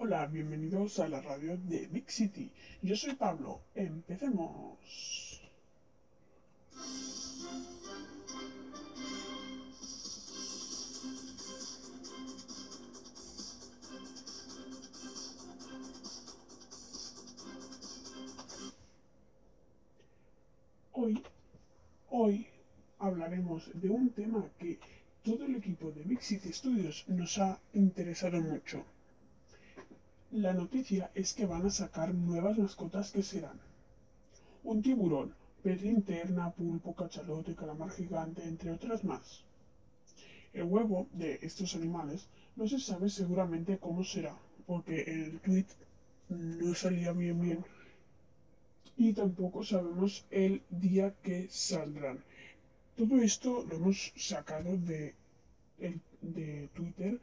Hola, bienvenidos a la radio de Big City. Yo soy Pablo. Empecemos. Hoy, hoy hablaremos de un tema que todo el equipo de Big City Studios nos ha interesado mucho. La noticia es que van a sacar nuevas mascotas que serán un tiburón, pez interna, pulpo, cachalote, calamar gigante, entre otras más. El huevo de estos animales no se sabe seguramente cómo será, porque en el tweet no salía bien bien y tampoco sabemos el día que saldrán. Todo esto lo hemos sacado de, de Twitter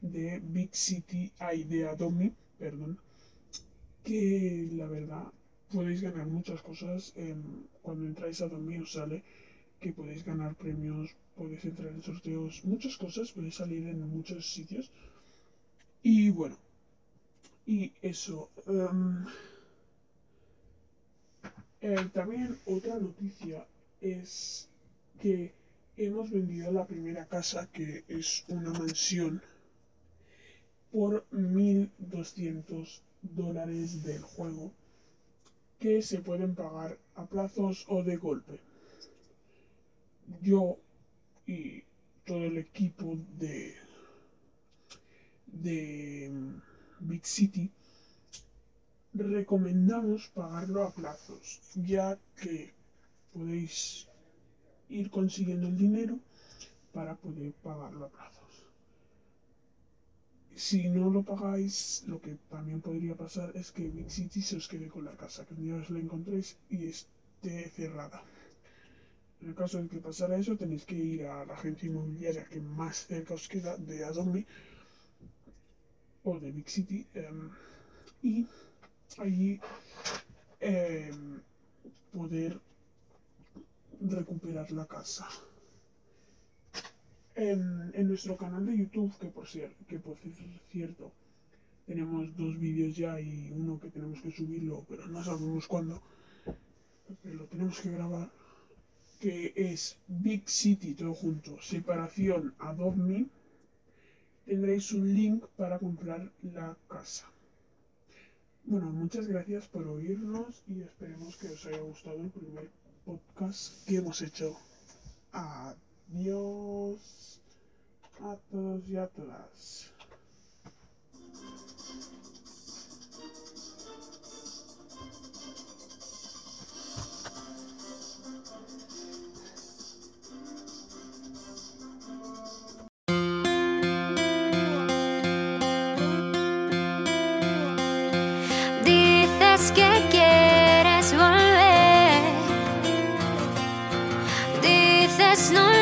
de Big City Idea Domi perdón, que la verdad podéis ganar muchas cosas. cuando entráis a dormir os sale que podéis ganar premios, podéis entrar en sorteos, muchas cosas, podéis salir en muchos sitios. Y bueno, y eso. Em, eh, también otra noticia es que hemos vendido la primera casa que es una mansión por 1.200 dólares del juego que se pueden pagar a plazos o de golpe. Yo y todo el equipo de, de Big City recomendamos pagarlo a plazos, ya que podéis ir consiguiendo el dinero para poder pagarlo a plazos si no lo pagáis, lo que también podría pasar es que Big City se os quede con la casa, que un día os la encontréis y esté cerrada. En el caso de que pasara eso, tenéis que ir a la agencia inmobiliaria que más cerca os queda de Adobe o de Big City em, y allí em, poder recuperar la casa en, nuestro canal de YouTube, que por, ser, que por cierto tenemos dos vídeos ya y uno que tenemos que subirlo, pero no sabemos cuándo, lo tenemos que grabar, que es Big City todo junto, separación Adobe Me, tendréis un link para comprar la casa. Bueno, muchas gracias por oírnos y esperemos que os haya gustado el primer podcast que hemos hecho. Adiós a todos y a todas. Dices que quieres volver. Dices no